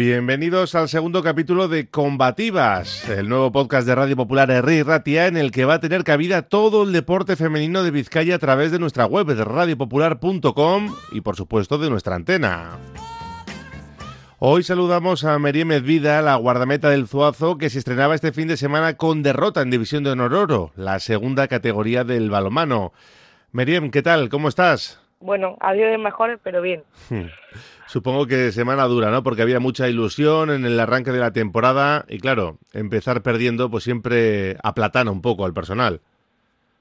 Bienvenidos al segundo capítulo de Combativas, el nuevo podcast de Radio Popular Herri Ratia en el que va a tener cabida todo el deporte femenino de Vizcaya a través de nuestra web de radiopopular.com y por supuesto de nuestra antena. Hoy saludamos a Merie Medvida, la guardameta del Zuazo, que se estrenaba este fin de semana con derrota en División de Honor Oro, la segunda categoría del balomano. Meriem, ¿qué tal? ¿Cómo estás? Bueno, ha habido de mejores, pero bien. Supongo que semana dura, ¿no? Porque había mucha ilusión en el arranque de la temporada y claro, empezar perdiendo pues siempre aplatana un poco al personal.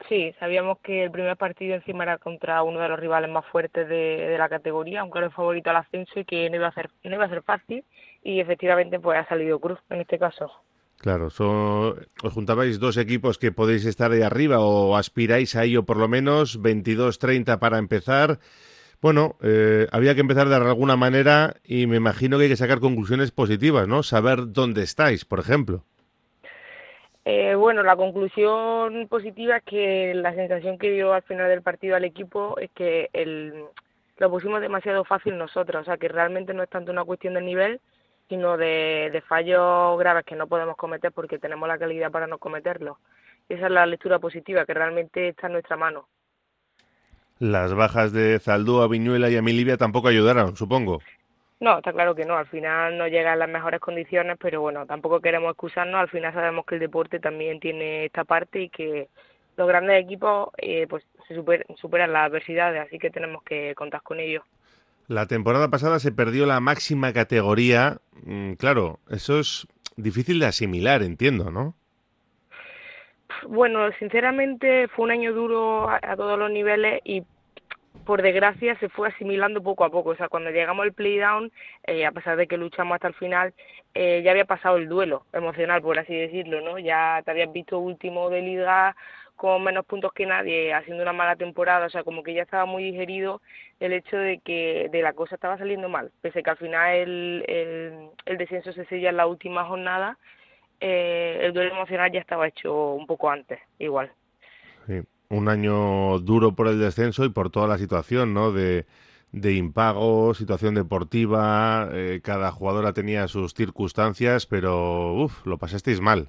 Sí, sabíamos que el primer partido encima era contra uno de los rivales más fuertes de, la categoría, aunque era el favorito al ascenso y que no iba a ser no iba a ser fácil y efectivamente pues ha salido Cruz en este caso. Claro, os juntabais dos equipos que podéis estar ahí arriba o aspiráis a ello por lo menos, 22-30 para empezar bueno, eh, había que empezar de alguna manera y me imagino que hay que sacar conclusiones positivas, ¿no? Saber dónde estáis, por ejemplo. Eh, bueno, la conclusión positiva es que la sensación que dio al final del partido al equipo es que el, lo pusimos demasiado fácil nosotros, o sea, que realmente no es tanto una cuestión de nivel, sino de, de fallos graves que no podemos cometer porque tenemos la calidad para no cometerlos. Esa es la lectura positiva, que realmente está en nuestra mano. Las bajas de Zaldúa, Viñuela y Amilibia tampoco ayudaron, supongo. No, está claro que no. Al final no llega en las mejores condiciones, pero bueno, tampoco queremos excusarnos. Al final sabemos que el deporte también tiene esta parte y que los grandes equipos eh, pues se superan las adversidades, así que tenemos que contar con ellos. La temporada pasada se perdió la máxima categoría. Mm, claro, eso es difícil de asimilar, entiendo, ¿no? Bueno, sinceramente fue un año duro a, todos los niveles y por desgracia se fue asimilando poco a poco. O sea, cuando llegamos al playdown, eh, a pesar de que luchamos hasta el final, eh, ya había pasado el duelo emocional, por así decirlo, ¿no? Ya te habías visto último de liga con menos puntos que nadie, haciendo una mala temporada, o sea, como que ya estaba muy digerido el hecho de que de la cosa estaba saliendo mal, pese que al final el, el, el descenso se sella en la última jornada, eh, el duelo emocional ya estaba hecho un poco antes, igual. Sí, un año duro por el descenso y por toda la situación, ¿no? De, de impago, situación deportiva, eh, cada jugadora tenía sus circunstancias, pero uff, lo pasasteis mal.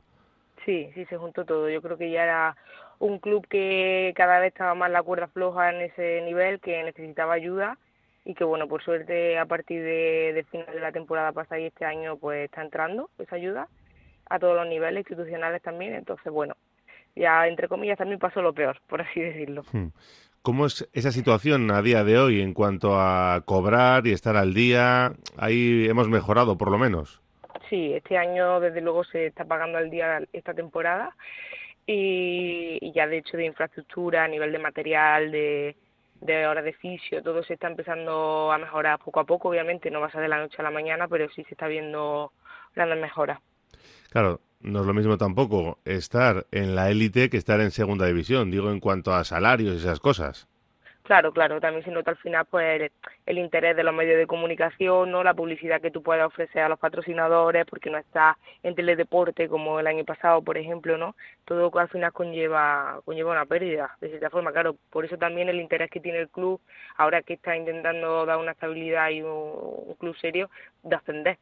Sí, sí, se juntó todo. Yo creo que ya era un club que cada vez estaba más la cuerda floja en ese nivel, que necesitaba ayuda y que bueno, por suerte a partir de, de final de la temporada pasada y este año pues está entrando esa ayuda a todos los niveles institucionales también, entonces bueno, ya entre comillas también pasó lo peor, por así decirlo. Hmm. ¿Cómo es esa situación a día de hoy en cuanto a cobrar y estar al día? Ahí hemos mejorado por lo menos. Sí, este año desde luego se está pagando al día esta temporada y, ya de hecho de infraestructura, a nivel de material, de, de horas de fisio, todo se está empezando a mejorar poco a poco, obviamente no va a ser de la noche a la mañana, pero sí se está viendo grandes mejoras. Claro, no es lo mismo tampoco estar en la élite que estar en segunda división, digo en cuanto a salarios y esas cosas. Claro, claro, también se nota al final pues el, interés de los medios de comunicación, no la publicidad que tú puedes ofrecer a los patrocinadores porque no está en teledeporte como el año pasado, por ejemplo, ¿no? Todo al final conlleva conlleva una pérdida, de cierta forma, claro, por eso también el interés que tiene el club ahora que está intentando dar una estabilidad y un, club serio de ascender,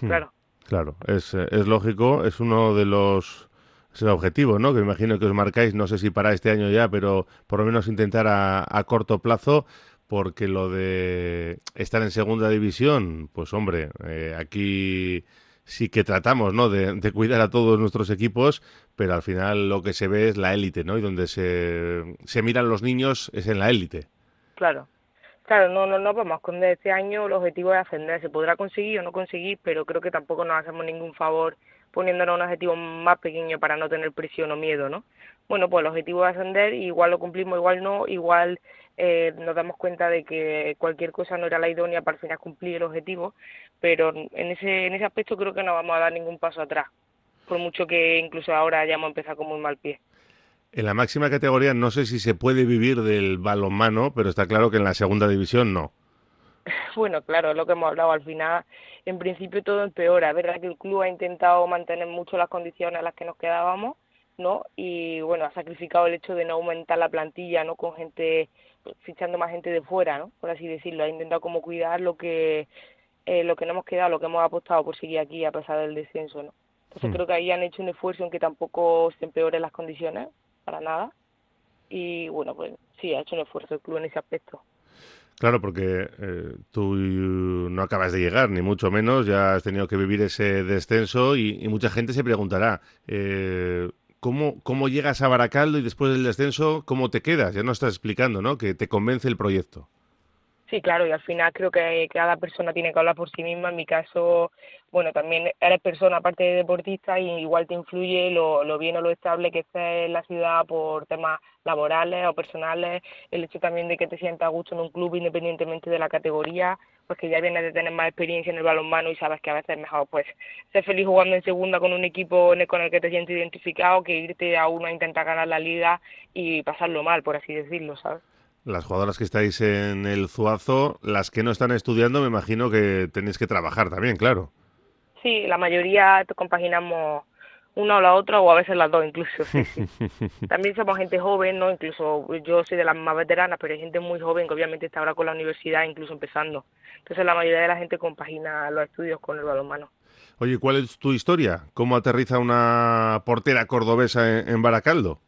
hmm. claro. Claro, es, eh, es lógico, es uno de los es el objetivo, ¿no? Que me imagino que os marcáis, no sé si para este año ya, pero por lo menos intentar a, a, corto plazo, porque lo de estar en segunda división, pues hombre, eh, aquí sí que tratamos, ¿no? De, cuidar a todos nuestros equipos, pero al final lo que se ve es la élite, ¿no? Y donde se, se miran los niños es en la élite. Claro, Claro, no, no, no vamos con este año el objetivo es ascender, se podrá conseguir o no conseguir, pero creo que tampoco nos hacemos ningún favor poniéndonos un objetivo más pequeño para no tener presión o miedo, ¿no? Bueno, pues el objetivo es ascender, igual lo cumplimos, igual no, igual eh, nos damos cuenta de que cualquier cosa no era la idónea para al final cumplir el objetivo, pero en ese, en ese aspecto creo que no vamos a dar ningún paso atrás, por mucho que incluso ahora hayamos empezado con muy mal pie. En la máxima categoría no sé si se puede vivir del balonmano, pero está claro que en la segunda división no. Bueno, claro, es lo que hemos hablado al final. En principio todo empeora. Es verdad que el club ha intentado mantener mucho las condiciones a las que nos quedábamos, ¿no? Y bueno, ha sacrificado el hecho de no aumentar la plantilla, ¿no? Con gente, fichando más gente de fuera, ¿no? Por así decirlo. Ha intentado como cuidar lo que eh, lo que no hemos quedado, lo que hemos apostado por seguir aquí a pesar del descenso, ¿no? Entonces Hmm. creo que ahí han hecho un esfuerzo en que tampoco se empeoren las condiciones, para nada. Y bueno, pues sí, ha hecho un esfuerzo el club en ese aspecto. Claro, porque eh, tú no acabas de llegar, ni mucho menos, ya has tenido que vivir ese descenso y, mucha gente se preguntará, eh, ¿cómo, ¿cómo llegas a Baracaldo y después del descenso, cómo te quedas? Ya no estás explicando, ¿no? Que te convence el proyecto. Sí, claro, y al final creo que cada persona tiene que hablar por sí misma. En mi caso, bueno, también eres persona aparte de deportista y igual te influye lo, lo bien o lo estable que estés en la ciudad por temas laborales o personales, el hecho también de que te sientas a gusto en un club independientemente de la categoría, pues que ya vienes de tener más experiencia en el balonmano y sabes que a veces es mejor pues ser feliz jugando en segunda con un equipo con el que te sientes identificado que irte a uno a intentar ganar la liga y pasarlo mal, por así decirlo, ¿sabes? Las jugadoras que estáis en el Zuazo, las que no están estudiando, me imagino que tenéis que trabajar también, claro. Sí, la mayoría compaginamos una o la otra o a veces las dos incluso. Sí, sí. También somos gente joven, ¿no? Incluso yo soy de las más veteranas, pero hay gente muy joven que obviamente está ahora con la universidad, incluso empezando. Entonces la mayoría de la gente compagina los estudios con el balonmano. Oye, ¿cuál es tu historia? ¿Cómo aterriza una portera cordobesa en, en Baracaldo?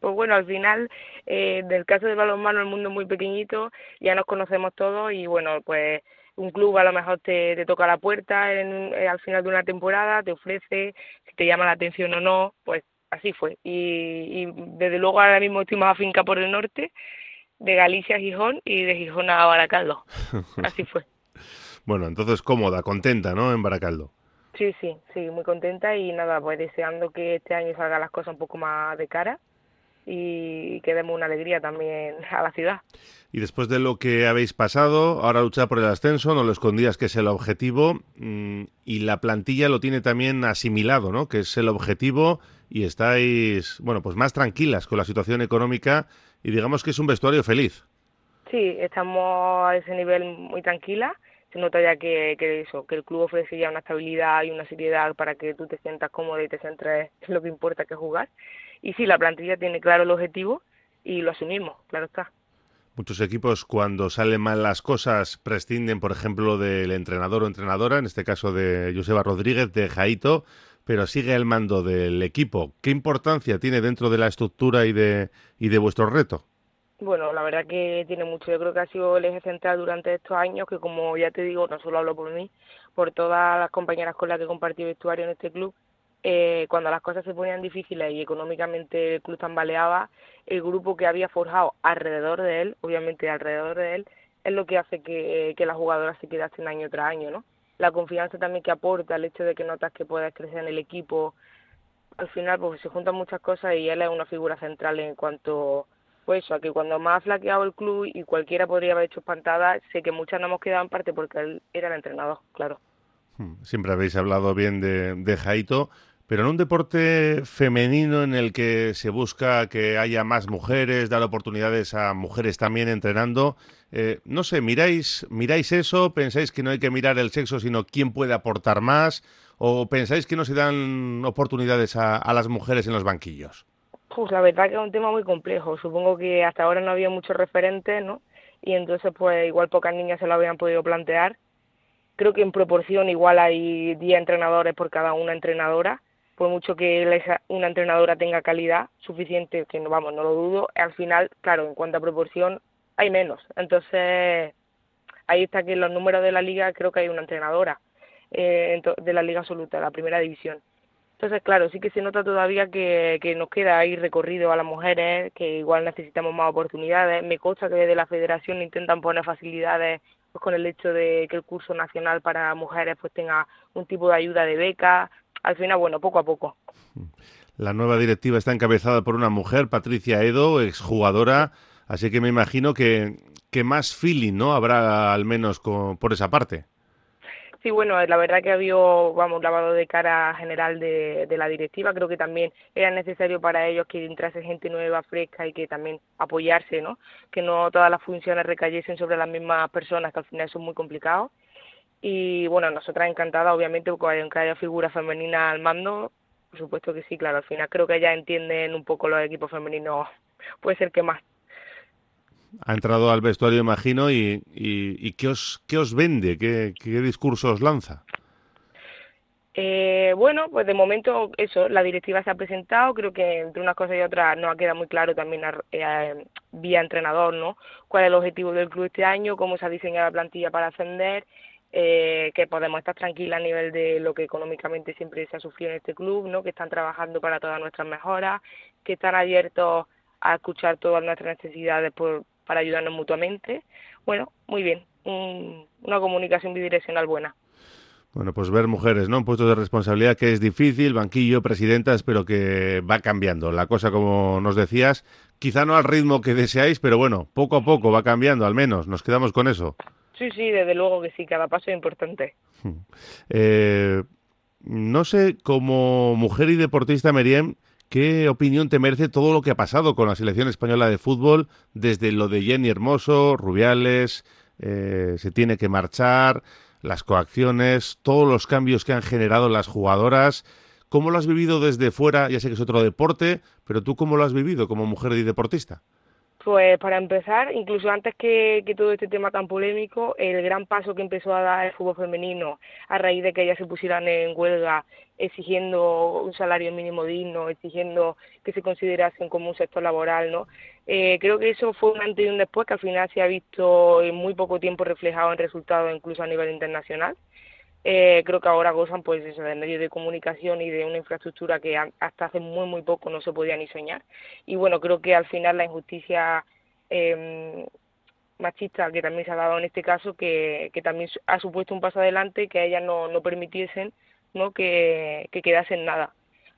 Pues bueno, al final, eh, del caso del balonmano, el mundo es muy pequeñito, ya nos conocemos todos y bueno, pues un club a lo mejor te, te toca la puerta en, eh, al final de una temporada, te ofrece, si te llama la atención o no, pues así fue. Y, y desde luego ahora mismo estoy más afinca por el norte, de Galicia a Gijón y de Gijón a Baracaldo. Así fue. Bueno, entonces cómoda, contenta, ¿no? En Baracaldo. Sí, sí, sí, muy contenta y nada, pues deseando que este año salgan las cosas un poco más de cara y que demos una alegría también a la ciudad. Y después de lo que habéis pasado, ahora luchar por el ascenso, no lo escondías que es el objetivo, mm, y la plantilla lo tiene también asimilado, ¿no? Que es el objetivo y estáis, bueno, pues más tranquilas con la situación económica y digamos que es un vestuario feliz. Sí, estamos a ese nivel muy tranquila. Se nota ya que, que eso, que el club ofrece ya una estabilidad y una seriedad para que tú te sientas cómodo y te centres en lo que importa que es jugar. Y sí, la plantilla tiene claro el objetivo y lo asumimos, claro está. Muchos equipos cuando salen mal las cosas prescinden, por ejemplo, del entrenador o entrenadora, en este caso de Joseba Rodríguez, de Jaito, pero sigue el mando del equipo. ¿Qué importancia tiene dentro de la estructura y de, y de vuestro reto? Bueno, la verdad que tiene mucho. Yo creo que ha sido el eje central durante estos años, que como ya te digo, no solo hablo por mí, por todas las compañeras con las que he compartido vestuario en este club, eh, cuando las cosas se ponían difíciles y económicamente el club tambaleaba, el grupo que había forjado alrededor de él, obviamente alrededor de él, es lo que hace que, que las jugadoras se quedasen año tras año, ¿no? La confianza también que aporta, el hecho de que notas que puedes crecer en el equipo, al final pues se juntan muchas cosas y él es una figura central en cuanto pues eso, a que cuando más ha flaqueado el club y cualquiera podría haber hecho espantada, sé que muchas no hemos quedado en parte porque él era el entrenador, claro. Hmm, Siempre habéis hablado bien de, de Jaito, pero en un deporte femenino en el que se busca que haya más mujeres, dar oportunidades a mujeres también entrenando, eh, no sé, miráis, miráis eso, pensáis que no hay que mirar el sexo, sino quién puede aportar más, o pensáis que no se dan oportunidades a, las mujeres en los banquillos. Pues la verdad que es un tema muy complejo. Supongo que hasta ahora no había muchos referentes, ¿no? Y entonces, pues igual pocas niñas se lo habían podido plantear. Creo que en proporción igual hay 10 entrenadores por cada una entrenadora. Por mucho que una entrenadora tenga calidad suficiente, que no, vamos, no lo dudo, al final, claro, en cuanto a proporción, hay menos. Entonces, ahí está que en los números de la liga creo que hay una entrenadora eh, de la liga absoluta, la primera división. Entonces, claro, sí que se nota todavía que, nos queda ahí recorrido a las mujeres, que igual necesitamos más oportunidades. Me consta que desde la federación intentan poner facilidades pues, con el hecho de que el curso nacional para mujeres pues tenga un tipo de ayuda de beca. Al final, bueno, poco a poco. La nueva directiva está encabezada por una mujer, Patricia Edo, exjugadora, así que me imagino que, que más feeling, ¿no? Habrá al menos con, por esa parte. Sí, bueno, la verdad que ha habido, vamos, lavado de cara general de, de, la directiva. Creo que también era necesario para ellos que entrase gente nueva, fresca y que también apoyarse, ¿no? Que no todas las funciones recayesen sobre las mismas personas, que al final son muy complicados. Y bueno, nosotras encantadas, obviamente, porque haya figura femenina al mando, por supuesto que sí, claro. Al final creo que ya entienden un poco los equipos femeninos, puede ser que más. ha entrado al vestuario, imagino, y, y, ¿qué, os, qué os vende? ¿Qué, qué discurso os lanza? Eh, bueno, pues de momento eso, la directiva se ha presentado, creo que entre unas cosas y otras no ha quedado muy claro también eh, vía entrenador, ¿no? Cuál es el objetivo del club este año, cómo se ha diseñado la plantilla para ascender, eh, que podemos estar tranquilas a nivel de lo que económicamente siempre se ha sufrido en este club, ¿no? Que están trabajando para todas nuestras mejoras, que están abiertos a escuchar todas nuestras necesidades por, para ayudarnos mutuamente. Bueno, muy bien, una comunicación bidireccional buena. Bueno, pues ver mujeres, ¿no? En puestos de responsabilidad que es difícil, banquillo, presidentas, pero que va cambiando. La cosa, como nos decías, quizá no al ritmo que deseáis, pero bueno, poco a poco va cambiando, al menos. Nos quedamos con eso. Sí, sí, desde luego que sí, cada paso es importante. Eh, no sé, como mujer y deportista, Meriem, ¿qué opinión te merece todo lo que ha pasado con la selección española de fútbol, desde lo de Jenny Hermoso, Rubiales, eh, se tiene que marchar, las coacciones, todos los cambios que han generado las jugadoras. ¿Cómo lo has vivido desde fuera? Ya sé que es otro deporte, pero tú cómo lo has vivido como mujer y deportista? Pues para empezar, incluso antes que, todo este tema tan polémico, el gran paso que empezó a dar el fútbol femenino a raíz de que ellas se pusieran en huelga exigiendo un salario mínimo digno, exigiendo que se considerasen como un sector laboral, ¿no? Eh, creo que eso fue un antes y un después que al final se ha visto en muy poco tiempo reflejado en resultados incluso a nivel internacional. Eh, creo que ahora gozan pues de medios de comunicación y de una infraestructura que hasta hace muy muy poco no se podía ni soñar. Y bueno creo que al final la injusticia eh, machista que también se ha dado en este caso que, que también ha supuesto un paso adelante que a ellas no, no permitiesen no que, que quedasen nada.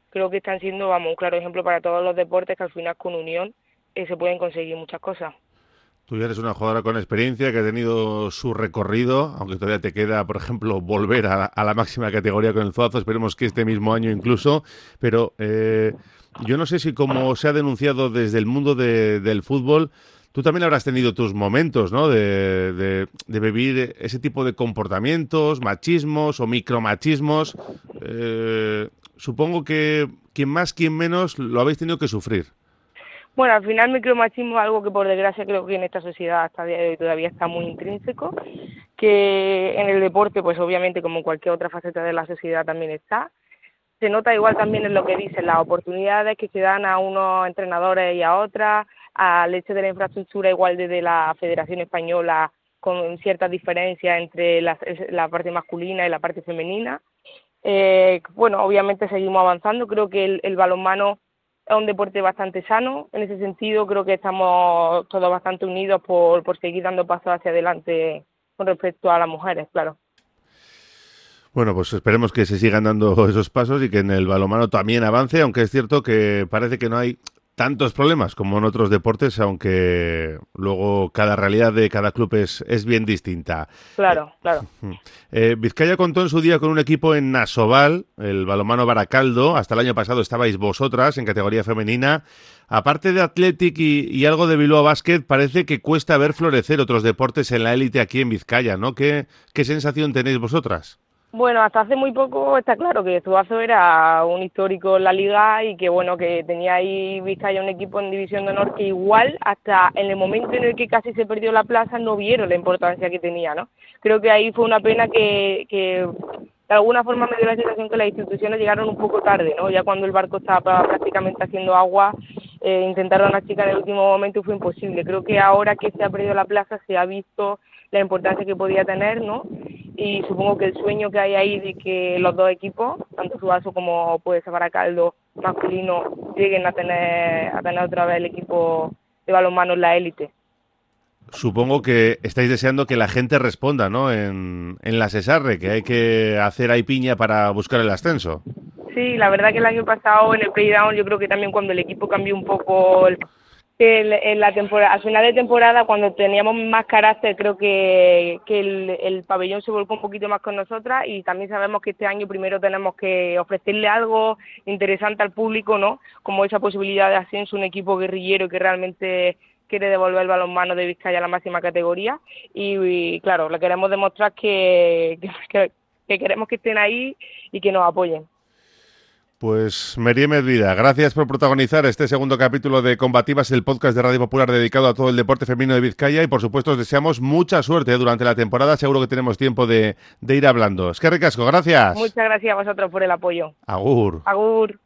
Creo que están siendo vamos un claro ejemplo para todos los deportes que al final con unión eh, se pueden conseguir muchas cosas Tú ya eres una jugadora con experiencia que ha tenido su recorrido, aunque todavía te queda, por ejemplo, volver a, la máxima categoría con el Zuazo. Esperemos que este mismo año incluso. Pero eh, yo no sé si, como se ha denunciado desde el mundo del fútbol, tú también habrás tenido tus momentos, ¿no? De, vivir ese tipo de comportamientos, machismos o micromachismos. Eh, supongo que quien más, quien menos lo habéis tenido que sufrir. Bueno, al final micromachismo es algo que por desgracia creo que en esta sociedad hasta día de hoy todavía está muy intrínseco, que en el deporte pues obviamente como en cualquier otra faceta de la sociedad también está. Se nota igual también en lo que dicen las oportunidades que se dan a unos entrenadores y a otras, al hecho de la infraestructura igual desde la Federación Española con ciertas diferencias entre la, parte masculina y la parte femenina. Eh, bueno, obviamente seguimos avanzando, creo que el balonmano es un deporte bastante sano. En ese sentido, creo que estamos todos bastante unidos por, por seguir dando pasos hacia adelante con respecto a las mujeres, claro. Bueno, pues esperemos que se sigan dando esos pasos y que en el balomano también avance, aunque es cierto que parece que no hay tantos problemas como en otros deportes, aunque luego cada realidad de cada club es, es bien distinta. Claro, claro. Eh, Vizcaya contó en su día con un equipo en Nasoval, el balomano Baracaldo. Hasta el año pasado estabais vosotras en categoría femenina. Aparte de Athletic y, algo de Bilbao Basket, parece que cuesta ver florecer otros deportes en la élite aquí en Vizcaya, ¿no? ¿Qué, qué sensación tenéis vosotras? Bueno, hasta hace muy poco está claro que Zuazo era un histórico en la liga y que bueno, que tenía ahí Vizcaya un equipo en División de Honor que igual hasta en el momento en el que casi se perdió la plaza no vieron la importancia que tenía, ¿no? Creo que ahí fue una pena que, que de alguna forma me dio la sensación que las instituciones llegaron un poco tarde, ¿no? Ya cuando el barco estaba prácticamente haciendo agua, eh, intentaron a chica en el último momento y fue imposible. Creo que ahora que se ha perdido la plaza se ha visto la importancia que podía tener, ¿no? Y supongo que el sueño que hay ahí de que los dos equipos, tanto Suazo como puede ser Baracaldo masculino, lleguen a tener, a tener otra vez el equipo de balonmano en la élite. Supongo que estáis deseando que la gente responda, ¿no? En, en la Cesarre, que hay que hacer ahí piña para buscar el ascenso. Sí, la verdad que el año pasado en el playdown yo creo que también cuando el equipo cambió un poco el en la temporada, al final de temporada, cuando teníamos más carácter, creo que, que el, el, pabellón se volcó un poquito más con nosotras y también sabemos que este año primero tenemos que ofrecerle algo interesante al público, ¿no? Como esa posibilidad de ascenso, un equipo guerrillero que realmente quiere devolver el balonmano de Vizcaya a la máxima categoría y, claro, le queremos demostrar que queremos que estén ahí y que nos apoyen. Pues Meriem Medvida, gracias por protagonizar este segundo capítulo de Combativas, el podcast de Radio Popular dedicado a todo el deporte femenino de Vizcaya y por supuesto os deseamos mucha suerte durante la temporada, seguro que tenemos tiempo de, de ir hablando. Es que ricasco, gracias. Muchas gracias a vosotros por el apoyo. Agur. Agur.